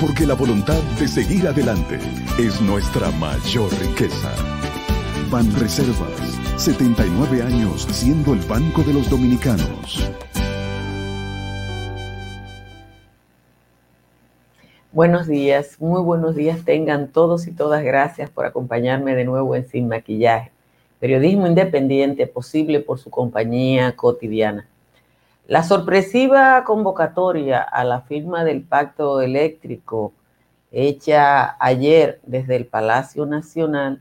porque la voluntad de seguir adelante es nuestra mayor riqueza. Ban Reservas, 79 años siendo el Banco de los Dominicanos. Buenos días, muy buenos días tengan todos y todas. Gracias por acompañarme de nuevo en Sin Maquillaje. Periodismo independiente posible por su compañía cotidiana. La sorpresiva convocatoria a la firma del pacto eléctrico hecha ayer desde el Palacio Nacional,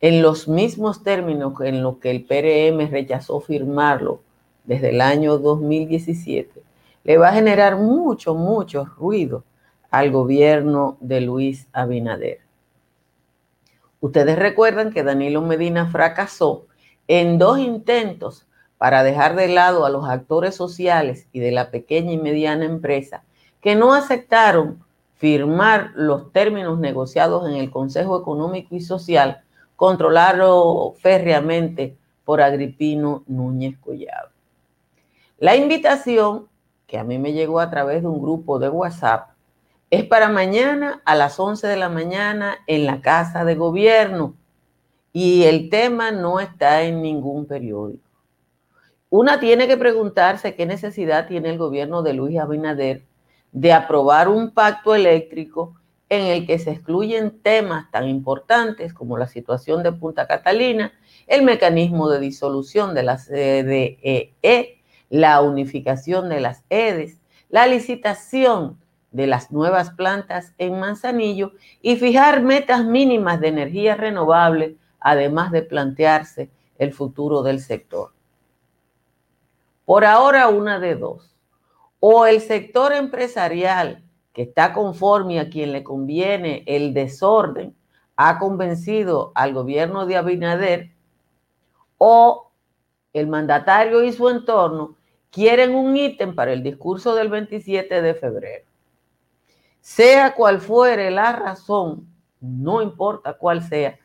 en los mismos términos en los que el PRM rechazó firmarlo desde el año 2017, le va a generar mucho, mucho ruido al gobierno de Luis Abinader. Ustedes recuerdan que Danilo Medina fracasó en dos intentos para dejar de lado a los actores sociales y de la pequeña y mediana empresa que no aceptaron firmar los términos negociados en el Consejo Económico y Social, controlado férreamente por Agripino Núñez Collado. La invitación, que a mí me llegó a través de un grupo de WhatsApp, es para mañana a las 11 de la mañana en la Casa de Gobierno y el tema no está en ningún periódico. Una tiene que preguntarse qué necesidad tiene el gobierno de Luis Abinader de aprobar un pacto eléctrico en el que se excluyen temas tan importantes como la situación de Punta Catalina, el mecanismo de disolución de la CDEE, e, la unificación de las EDES, la licitación de las nuevas plantas en Manzanillo y fijar metas mínimas de energía renovable, además de plantearse el futuro del sector. Por ahora una de dos. O el sector empresarial que está conforme a quien le conviene el desorden ha convencido al gobierno de Abinader o el mandatario y su entorno quieren un ítem para el discurso del 27 de febrero. Sea cual fuere la razón, no importa cuál sea,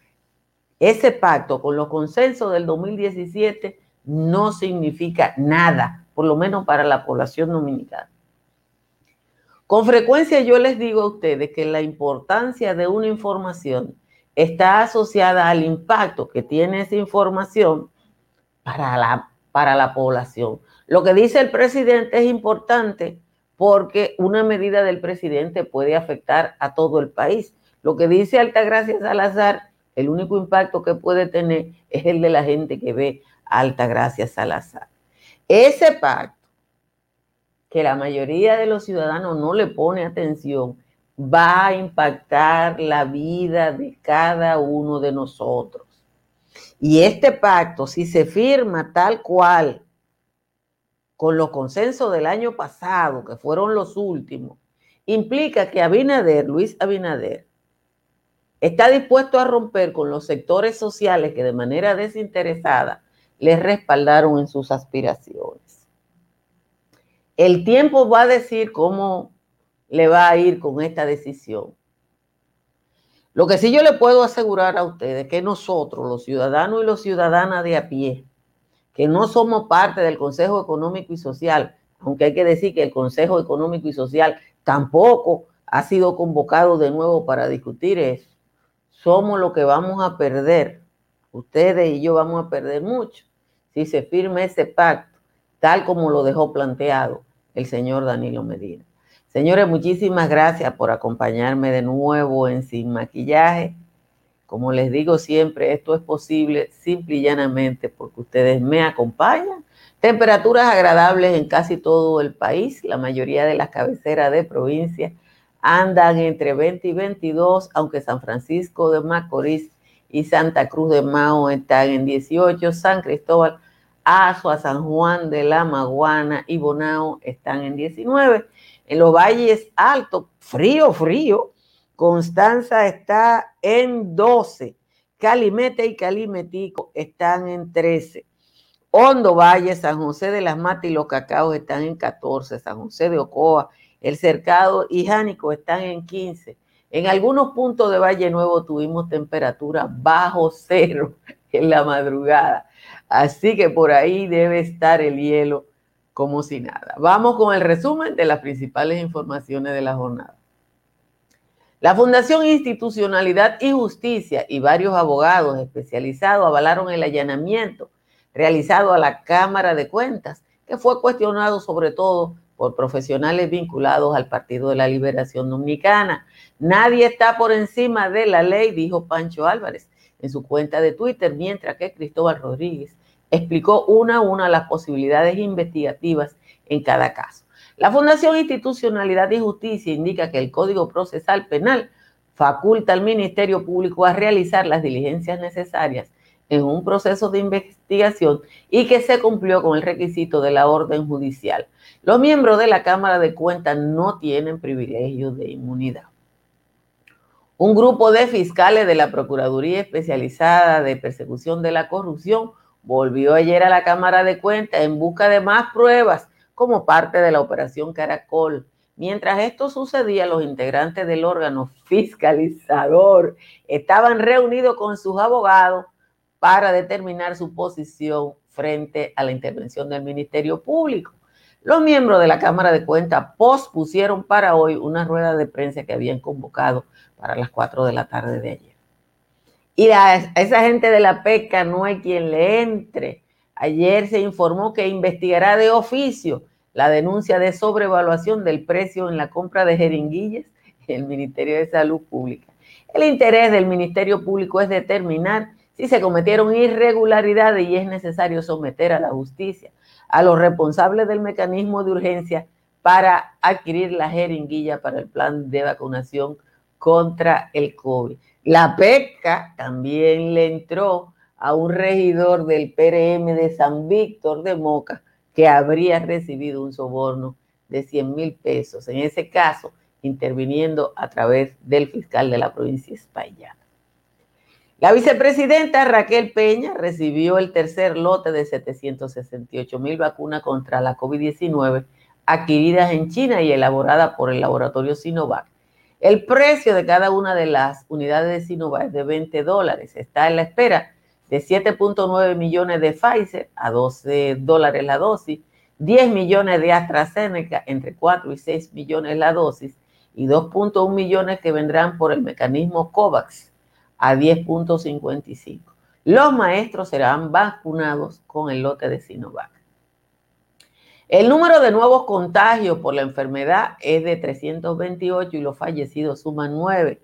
ese pacto con los consensos del 2017 no significa nada, por lo menos para la población dominicana. Con frecuencia yo les digo a ustedes que la importancia de una información está asociada al impacto que tiene esa información para la, para la población. Lo que dice el presidente es importante porque una medida del presidente puede afectar a todo el país. Lo que dice Altagracia Salazar, el único impacto que puede tener es el de la gente que ve Alta Gracia Salazar. Ese pacto, que la mayoría de los ciudadanos no le pone atención, va a impactar la vida de cada uno de nosotros. Y este pacto, si se firma tal cual, con los consensos del año pasado, que fueron los últimos, implica que Abinader, Luis Abinader, está dispuesto a romper con los sectores sociales que de manera desinteresada les respaldaron en sus aspiraciones. El tiempo va a decir cómo le va a ir con esta decisión. Lo que sí yo le puedo asegurar a ustedes es que nosotros, los ciudadanos y los ciudadanas de a pie, que no somos parte del Consejo Económico y Social, aunque hay que decir que el Consejo Económico y Social tampoco ha sido convocado de nuevo para discutir eso, somos lo que vamos a perder. Ustedes y yo vamos a perder mucho si se firma ese pacto, tal como lo dejó planteado el señor Danilo Medina. Señores, muchísimas gracias por acompañarme de nuevo en Sin Maquillaje. Como les digo siempre, esto es posible simple y llanamente porque ustedes me acompañan, Temperaturas agradables en casi todo el país. La mayoría de las cabeceras de provincia andan entre 20 y 22, aunque San Francisco de Macorís y Santa Cruz de Mao están en 18, San Cristóbal, Azua, San Juan de la Maguana y Bonao están en 19. En los valles altos, frío, frío, Constanza está en 12, Calimete y Calimetico están en 13. Hondo Valle, San José de las Matas y los Cacaos están en 14, San José de Ocoa, El Cercado y Jánico están en 15. En algunos puntos de Valle Nuevo tuvimos temperatura bajo cero en la madrugada. Así que por ahí debe estar el hielo como si nada. Vamos con el resumen de las principales informaciones de la jornada. La Fundación Institucionalidad y Justicia y varios abogados especializados avalaron el allanamiento realizado a la Cámara de Cuentas, que fue cuestionado sobre todo por profesionales vinculados al Partido de la Liberación Dominicana. Nadie está por encima de la ley, dijo Pancho Álvarez en su cuenta de Twitter, mientras que Cristóbal Rodríguez explicó una a una las posibilidades investigativas en cada caso. La Fundación Institucionalidad y Justicia indica que el Código Procesal Penal faculta al Ministerio Público a realizar las diligencias necesarias en un proceso de investigación y que se cumplió con el requisito de la orden judicial. Los miembros de la Cámara de Cuentas no tienen privilegio de inmunidad. Un grupo de fiscales de la Procuraduría Especializada de Persecución de la Corrupción volvió ayer a la Cámara de Cuentas en busca de más pruebas como parte de la Operación Caracol. Mientras esto sucedía, los integrantes del órgano fiscalizador estaban reunidos con sus abogados para determinar su posición frente a la intervención del Ministerio Público. Los miembros de la Cámara de Cuentas pospusieron para hoy una rueda de prensa que habían convocado para las 4 de la tarde de ayer. Y a esa gente de la pesca no hay quien le entre. Ayer se informó que investigará de oficio la denuncia de sobrevaluación del precio en la compra de jeringuillas en el Ministerio de Salud Pública. El interés del Ministerio Público es determinar si se cometieron irregularidades y es necesario someter a la justicia a los responsables del mecanismo de urgencia para adquirir la jeringuilla para el plan de vacunación contra el COVID. La pesca también le entró a un regidor del PRM de San Víctor de Moca que habría recibido un soborno de 100 mil pesos, en ese caso interviniendo a través del fiscal de la provincia España. La vicepresidenta Raquel Peña recibió el tercer lote de 768 mil vacunas contra la COVID-19 adquiridas en China y elaboradas por el laboratorio Sinovac. El precio de cada una de las unidades de Sinovac es de 20 dólares. Está en la espera de 7.9 millones de Pfizer a 12 dólares la dosis, 10 millones de AstraZeneca entre 4 y 6 millones la dosis y 2.1 millones que vendrán por el mecanismo COVAX a 10.55. Los maestros serán vacunados con el lote de Sinovac. El número de nuevos contagios por la enfermedad es de 328 y los fallecidos suman 9,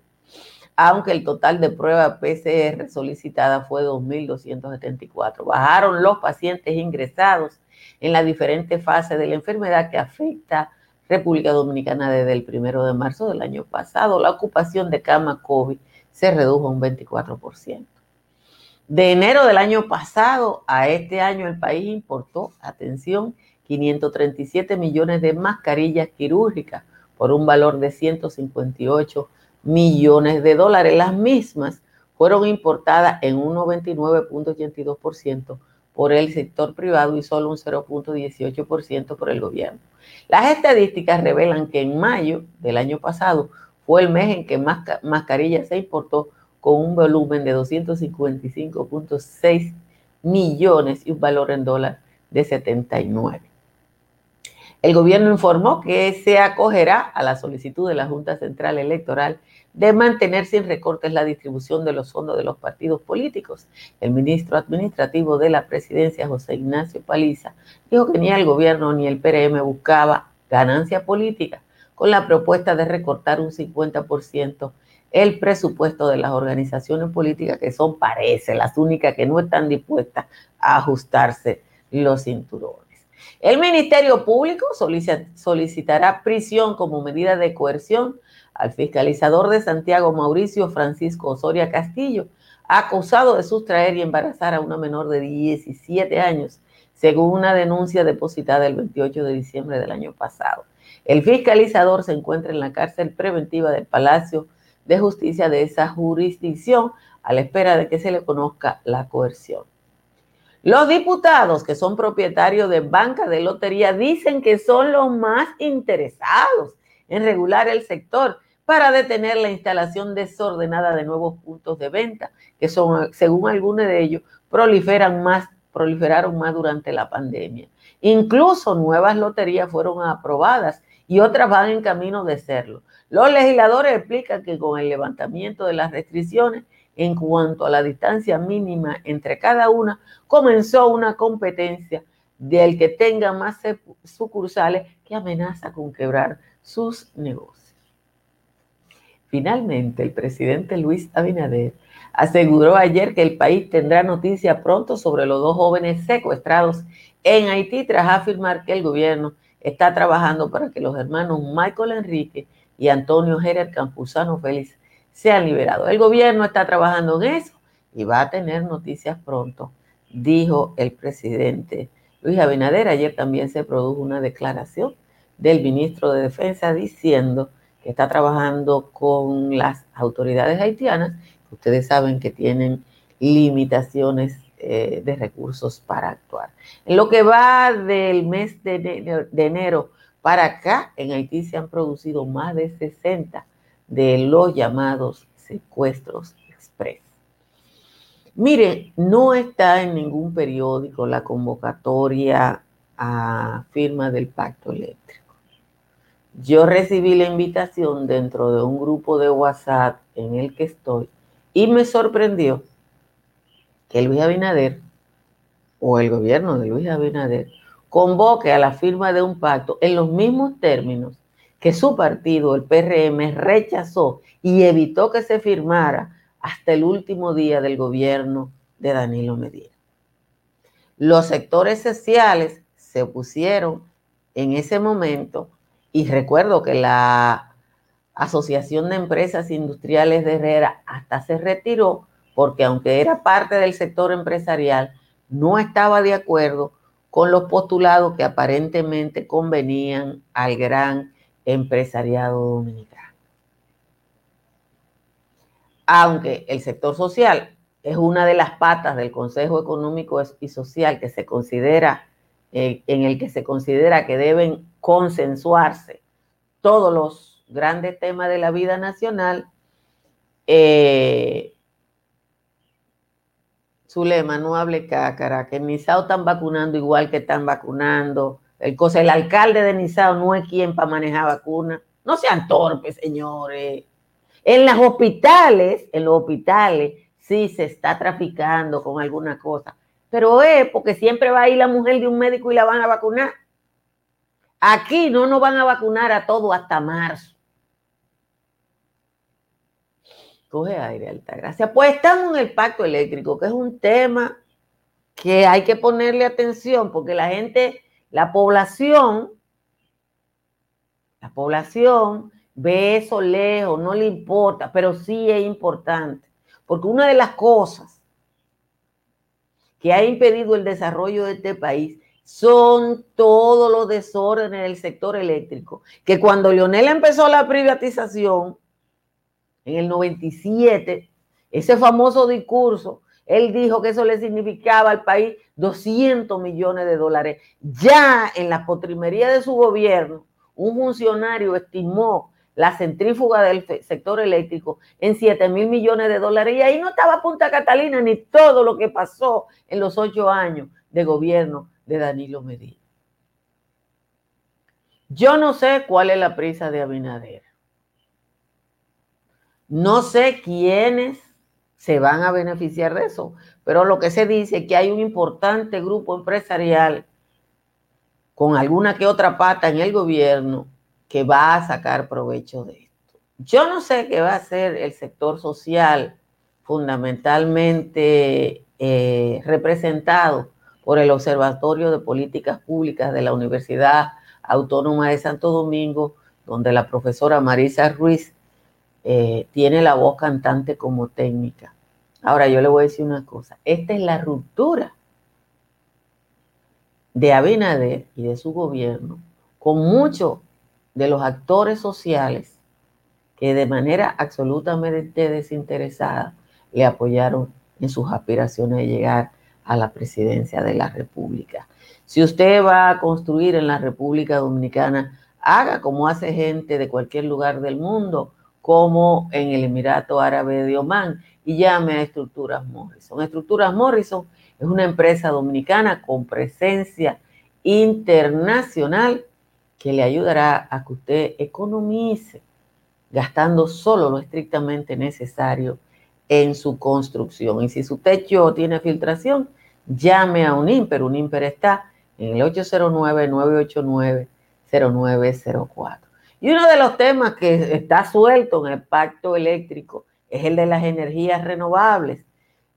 aunque el total de pruebas PCR solicitada fue 2.274. Bajaron los pacientes ingresados en las diferentes fases de la enfermedad que afecta República Dominicana desde el primero de marzo del año pasado. La ocupación de cama COVID se redujo un 24%. De enero del año pasado a este año el país importó, atención, 537 millones de mascarillas quirúrgicas por un valor de 158 millones de dólares. Las mismas fueron importadas en un 99.82% por el sector privado y solo un 0.18% por el gobierno. Las estadísticas revelan que en mayo del año pasado fue el mes en que más mascarillas se importó con un volumen de 255.6 millones y un valor en dólar de 79. El gobierno informó que se acogerá a la solicitud de la Junta Central Electoral de mantener sin recortes la distribución de los fondos de los partidos políticos. El ministro administrativo de la presidencia, José Ignacio Paliza, dijo que ni el gobierno ni el PRM buscaba ganancia política, con la propuesta de recortar un 50% el presupuesto de las organizaciones políticas que son, parece, las únicas que no están dispuestas a ajustarse los cinturones. El Ministerio Público solicitará prisión como medida de coerción al fiscalizador de Santiago Mauricio Francisco Osoria Castillo, acusado de sustraer y embarazar a una menor de 17 años, según una denuncia depositada el 28 de diciembre del año pasado. El fiscalizador se encuentra en la cárcel preventiva del Palacio de Justicia de esa jurisdicción a la espera de que se le conozca la coerción. Los diputados que son propietarios de banca de lotería dicen que son los más interesados en regular el sector para detener la instalación desordenada de nuevos puntos de venta, que son, según algunos de ellos, proliferan más, proliferaron más durante la pandemia. Incluso nuevas loterías fueron aprobadas y otras van en camino de serlo. Los legisladores explican que con el levantamiento de las restricciones en cuanto a la distancia mínima entre cada una, comenzó una competencia del que tenga más sucursales que amenaza con quebrar sus negocios. Finalmente, el presidente Luis Abinader aseguró ayer que el país tendrá noticia pronto sobre los dos jóvenes secuestrados en Haití tras afirmar que el gobierno está trabajando para que los hermanos Michael Enrique y Antonio Gerer Campuzano Félix sean liberados. El gobierno está trabajando en eso y va a tener noticias pronto, dijo el presidente Luis Abinader. Ayer también se produjo una declaración del ministro de Defensa diciendo que está trabajando con las autoridades haitianas, ustedes saben que tienen limitaciones eh, de recursos para actuar. En lo que va del mes de enero para acá, en Haití se han producido más de 60 de los llamados secuestros express. Mire, no está en ningún periódico la convocatoria a firma del pacto eléctrico. Yo recibí la invitación dentro de un grupo de WhatsApp en el que estoy y me sorprendió que Luis Abinader o el gobierno de Luis Abinader convoque a la firma de un pacto en los mismos términos que su partido, el PRM, rechazó y evitó que se firmara hasta el último día del gobierno de Danilo Medina. Los sectores sociales se opusieron en ese momento y recuerdo que la Asociación de Empresas Industriales de Herrera hasta se retiró porque aunque era parte del sector empresarial, no estaba de acuerdo con los postulados que aparentemente convenían al gran empresariado dominicano. Aunque el sector social es una de las patas del Consejo Económico y Social que se considera, eh, en el que se considera que deben consensuarse todos los grandes temas de la vida nacional, eh, Zulema, no hable cácara, que en Nizao están vacunando igual que están vacunando, el, cosa, el alcalde de Nizao no es quien para manejar vacunas. No sean torpes, señores. En los hospitales, en los hospitales, sí se está traficando con alguna cosa. Pero es porque siempre va a ir la mujer de un médico y la van a vacunar. Aquí no nos van a vacunar a todo hasta marzo. Coge aire, alta gracia. Pues estamos en el pacto eléctrico, que es un tema que hay que ponerle atención porque la gente la población, la población ve eso lejos, no le importa, pero sí es importante, porque una de las cosas que ha impedido el desarrollo de este país son todos los desórdenes del sector eléctrico, que cuando Leonel empezó la privatización en el 97, ese famoso discurso él dijo que eso le significaba al país 200 millones de dólares. Ya en la potrimería de su gobierno, un funcionario estimó la centrífuga del sector eléctrico en 7 mil millones de dólares. Y ahí no estaba Punta Catalina ni todo lo que pasó en los ocho años de gobierno de Danilo Medina. Yo no sé cuál es la prisa de Abinader. No sé quiénes se van a beneficiar de eso. Pero lo que se dice es que hay un importante grupo empresarial con alguna que otra pata en el gobierno que va a sacar provecho de esto. Yo no sé qué va a hacer el sector social fundamentalmente eh, representado por el Observatorio de Políticas Públicas de la Universidad Autónoma de Santo Domingo, donde la profesora Marisa Ruiz eh, tiene la voz cantante como técnica. Ahora yo le voy a decir una cosa, esta es la ruptura de Abinader y de su gobierno con muchos de los actores sociales que de manera absolutamente desinteresada le apoyaron en sus aspiraciones de llegar a la presidencia de la República. Si usted va a construir en la República Dominicana, haga como hace gente de cualquier lugar del mundo, como en el Emirato Árabe de Omán, y llame a Estructuras Morrison. Estructuras Morrison es una empresa dominicana con presencia internacional que le ayudará a que usted economice gastando solo lo estrictamente necesario en su construcción. Y si su techo tiene filtración, llame a un IMPER. Un IMPER está en el 809-989-0904. Y uno de los temas que está suelto en el pacto eléctrico es el de las energías renovables.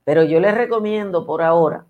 Pero yo les recomiendo por ahora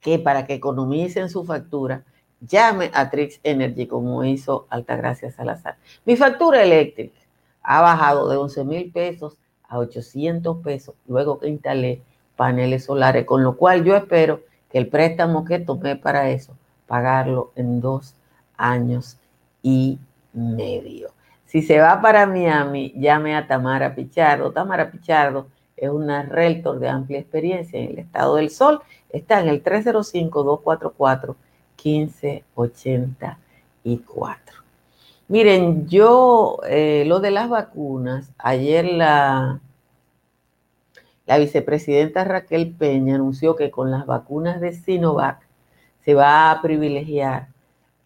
que para que economicen su factura, llame a Trix Energy como hizo Altagracia Salazar. Mi factura eléctrica ha bajado de 11 mil pesos a 800 pesos luego que instalé paneles solares, con lo cual yo espero que el préstamo que tomé para eso, pagarlo en dos años y medio. Si se va para Miami, llame a Tamara Pichardo. Tamara Pichardo es una realtor de amplia experiencia en el estado del sol. Está en el 305-244-1584. Miren, yo eh, lo de las vacunas, ayer la, la vicepresidenta Raquel Peña anunció que con las vacunas de Sinovac se va a privilegiar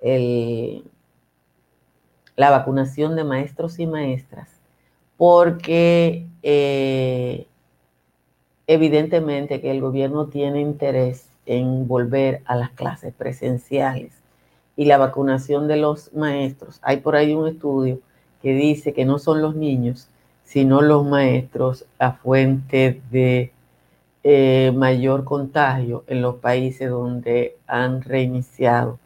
el, la vacunación de maestros y maestras, porque eh, evidentemente que el gobierno tiene interés en volver a las clases presenciales y la vacunación de los maestros. Hay por ahí un estudio que dice que no son los niños, sino los maestros a fuente de eh, mayor contagio en los países donde han reiniciado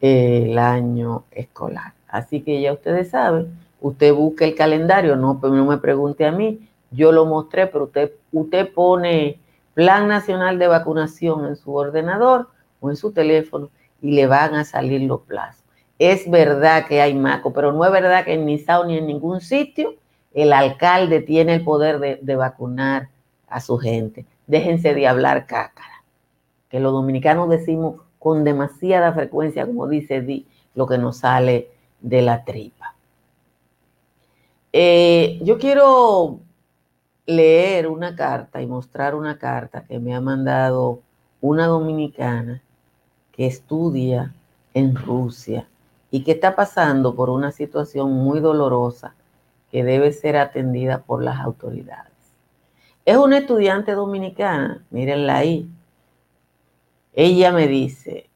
el año escolar. Así que ya ustedes saben, usted busque el calendario, no, no me pregunte a mí, yo lo mostré, pero usted, usted pone Plan Nacional de Vacunación en su ordenador o en su teléfono y le van a salir los plazos. Es verdad que hay maco, pero no es verdad que en Nizao ni en ningún sitio el alcalde tiene el poder de, de vacunar a su gente. Déjense de hablar cácara, que los dominicanos decimos con demasiada frecuencia, como dice Di, lo que nos sale de la tripa. Eh, yo quiero leer una carta y mostrar una carta que me ha mandado una dominicana que estudia en Rusia y que está pasando por una situación muy dolorosa que debe ser atendida por las autoridades. Es una estudiante dominicana, mírenla ahí. Ella me dice,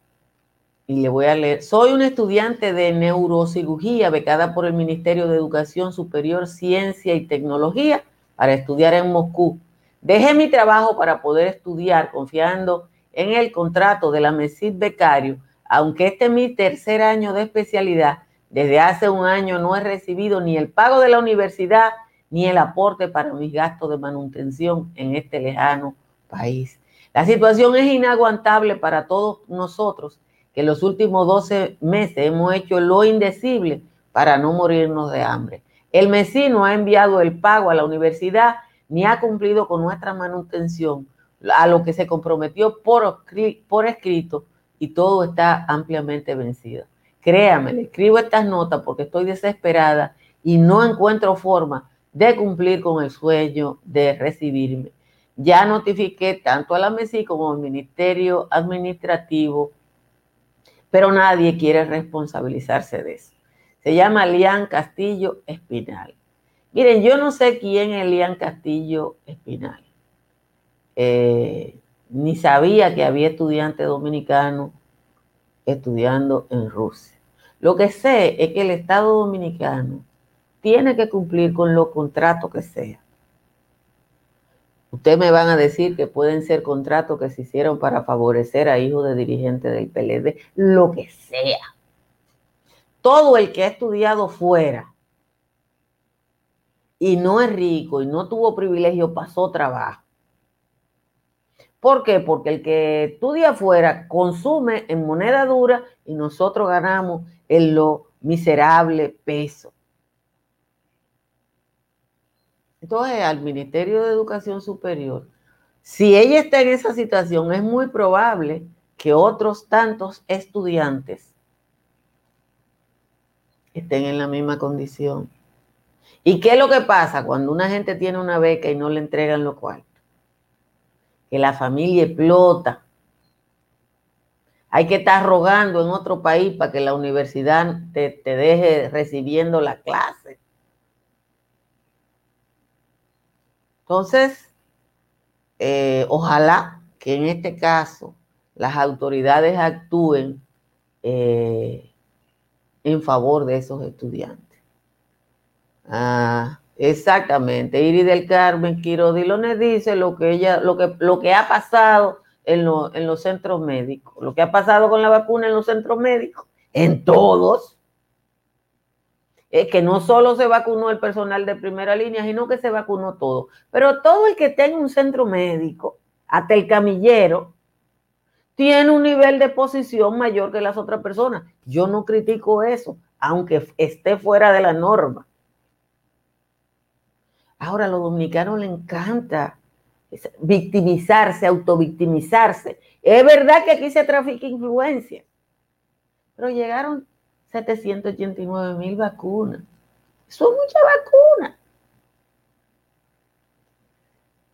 y le voy a leer. Soy una estudiante de neurocirugía becada por el Ministerio de Educación Superior, Ciencia y Tecnología para estudiar en Moscú. Dejé mi trabajo para poder estudiar confiando en el contrato de la MESID becario, aunque este es mi tercer año de especialidad. Desde hace un año no he recibido ni el pago de la universidad ni el aporte para mis gastos de manutención en este lejano país. La situación es inaguantable para todos nosotros que en los últimos 12 meses hemos hecho lo indecible para no morirnos de hambre. El MESI no ha enviado el pago a la universidad ni ha cumplido con nuestra manutención, a lo que se comprometió por, escrito y todo está ampliamente vencido. Créame, le escribo estas notas porque estoy desesperada y no encuentro forma de cumplir con el sueño de recibirme. Ya notifiqué tanto a la MESI como al Ministerio Administrativo pero nadie quiere responsabilizarse de eso. Se llama Lian Castillo Espinal. Miren, yo no sé quién es Lian Castillo Espinal. Eh, ni sabía que había estudiantes dominicanos estudiando en Rusia. Lo que sé es que el Estado dominicano tiene que cumplir con los contratos que sea. Ustedes me van a decir que pueden ser contratos que se hicieron para favorecer a hijos de dirigentes del PLD, lo que sea. Todo el que ha estudiado fuera y no es rico y no tuvo privilegio pasó trabajo. ¿Por qué? Porque el que estudia afuera consume en moneda dura y nosotros ganamos en lo miserable peso. Entonces, al Ministerio de Educación Superior, si ella está en esa situación, es muy probable que otros tantos estudiantes estén en la misma condición. ¿Y qué es lo que pasa cuando una gente tiene una beca y no le entregan lo cual? Que la familia explota. Hay que estar rogando en otro país para que la universidad te, te deje recibiendo la clase. Entonces, eh, ojalá que en este caso las autoridades actúen eh, en favor de esos estudiantes. Ah, exactamente. Iris del Carmen Quiroz dice lo que ella, lo que, lo que ha pasado en, en los centros médicos, lo que ha pasado con la vacuna en los centros médicos, en todos es que no solo se vacunó el personal de primera línea, sino que se vacunó todo. Pero todo el que tenga un centro médico, hasta el camillero, tiene un nivel de posición mayor que las otras personas. Yo no critico eso, aunque esté fuera de la norma. Ahora a los dominicanos les encanta victimizarse, autovictimizarse. Es verdad que aquí se trafica influencia, pero llegaron 789 mil vacunas. Son muchas vacunas.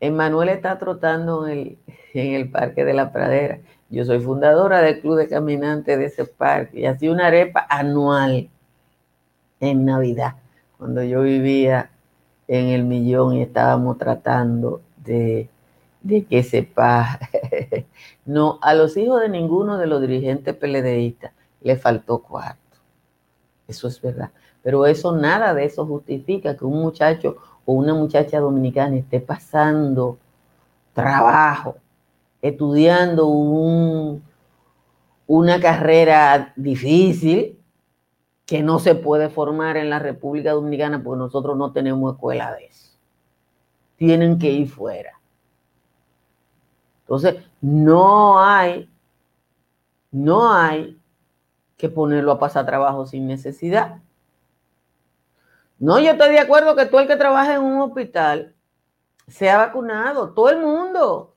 Emanuel está trotando en el, en el Parque de la Pradera. Yo soy fundadora del Club de Caminantes de ese parque y hacía una arepa anual en Navidad, cuando yo vivía en el millón y estábamos tratando de, de que sepa. no, a los hijos de ninguno de los dirigentes PLDistas le faltó cuarto. Eso es verdad. Pero eso, nada de eso justifica que un muchacho o una muchacha dominicana esté pasando trabajo, estudiando un, una carrera difícil que no se puede formar en la República Dominicana porque nosotros no tenemos escuela de eso. Tienen que ir fuera. Entonces, no hay, no hay que ponerlo a pasar trabajo sin necesidad. No, yo estoy de acuerdo que todo el que trabaja en un hospital sea vacunado, todo el mundo.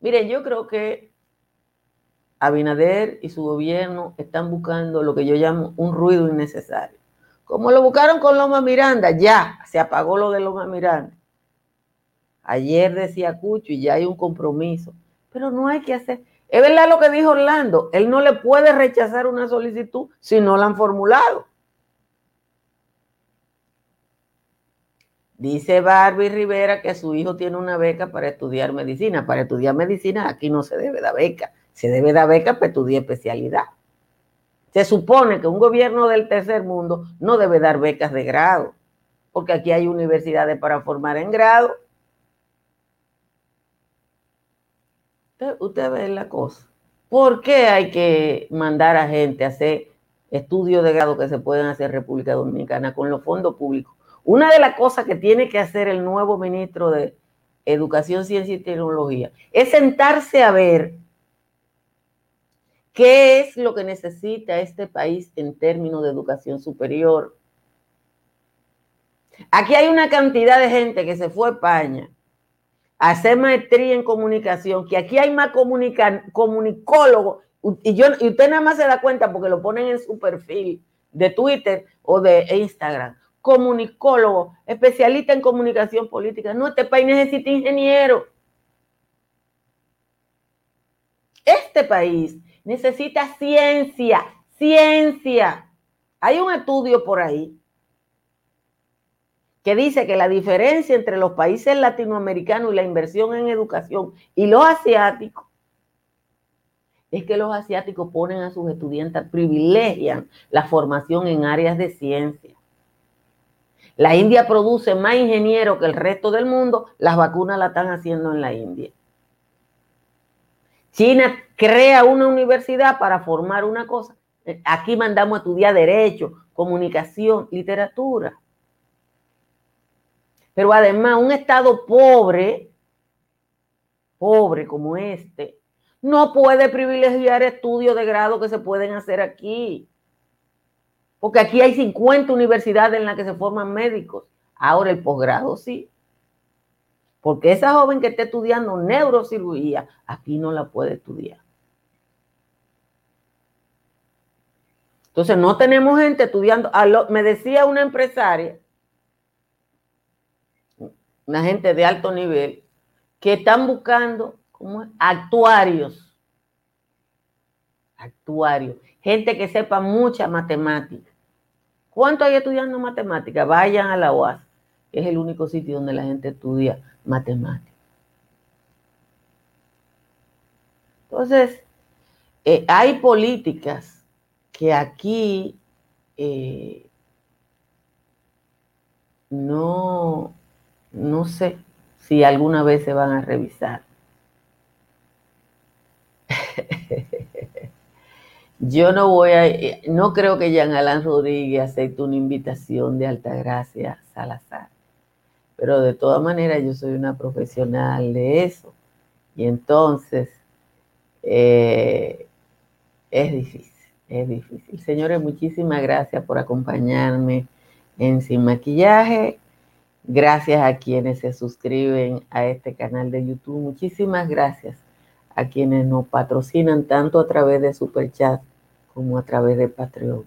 Miren, yo creo que Abinader y su gobierno están buscando lo que yo llamo un ruido innecesario. Como lo buscaron con Loma Miranda, ya se apagó lo de Loma Miranda. Ayer decía Cucho y ya hay un compromiso, pero no hay que hacer. Es verdad lo que dijo Orlando, él no le puede rechazar una solicitud si no la han formulado. Dice Barbie Rivera que su hijo tiene una beca para estudiar medicina. Para estudiar medicina aquí no se debe dar beca, se debe dar beca para estudiar especialidad. Se supone que un gobierno del tercer mundo no debe dar becas de grado, porque aquí hay universidades para formar en grado Usted, ve la cosa. ¿Por qué hay que mandar a gente a hacer estudios de grado que se pueden hacer en República Dominicana con los fondos públicos? Una de las cosas que tiene que hacer el nuevo ministro de Educación, Ciencia y Tecnología es sentarse a ver qué es lo que necesita este país en términos de educación superior. Aquí hay una cantidad de gente que se fue a España hacer maestría en comunicación, que aquí hay más comunicólogos, y, yo, y usted nada más se da cuenta porque lo ponen en su perfil de Twitter o de Instagram. Comunicólogo, especialista en comunicación política. No, este país necesita ingeniero. Este país necesita ciencia, ciencia. Hay un estudio por ahí que dice que la diferencia entre los países latinoamericanos y la inversión en educación y los asiáticos es que los asiáticos ponen a sus estudiantes, privilegian la formación en áreas de ciencia. La India produce más ingenieros que el resto del mundo, las vacunas las están haciendo en la India. China crea una universidad para formar una cosa. Aquí mandamos a estudiar derecho, comunicación, literatura. Pero además, un Estado pobre, pobre como este, no puede privilegiar estudios de grado que se pueden hacer aquí. Porque aquí hay 50 universidades en las que se forman médicos. Ahora el posgrado sí. Porque esa joven que esté estudiando neurocirugía, aquí no la puede estudiar. Entonces no tenemos gente estudiando. me decía una empresaria, una gente de alto nivel, que están buscando actuarios. Actuarios. Gente que sepa mucha matemática. ¿Cuánto hay estudiando matemática? Vayan a la UAS, es el único sitio donde la gente estudia matemática. Entonces, eh, hay políticas que aquí eh, no, no sé si alguna vez se van a revisar. Yo no voy a, no creo que Jean Alain Rodríguez acepte una invitación de Altagracia Salazar, pero de todas maneras yo soy una profesional de eso y entonces eh, es difícil, es difícil. Señores, muchísimas gracias por acompañarme en Sin Maquillaje. Gracias a quienes se suscriben a este canal de YouTube. Muchísimas gracias a quienes nos patrocinan tanto a través de Super Chat como a través de Patreon.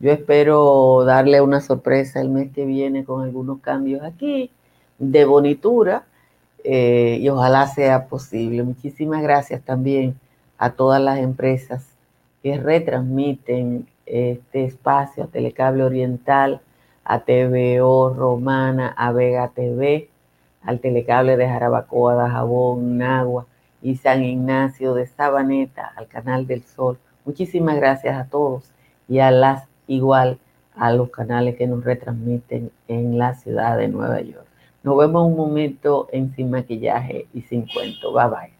Yo espero darle una sorpresa el mes que viene con algunos cambios aquí de bonitura eh, y ojalá sea posible. Muchísimas gracias también a todas las empresas que retransmiten este espacio, Telecable Oriental, a TVO Romana, a Vega TV, al Telecable de Jarabacoa, de Jabón, Nagua y San Ignacio de Sabaneta, al Canal del Sol Muchísimas gracias a todos y a las igual a los canales que nos retransmiten en la ciudad de Nueva York. Nos vemos un momento en Sin Maquillaje y Sin Cuento. Bye bye.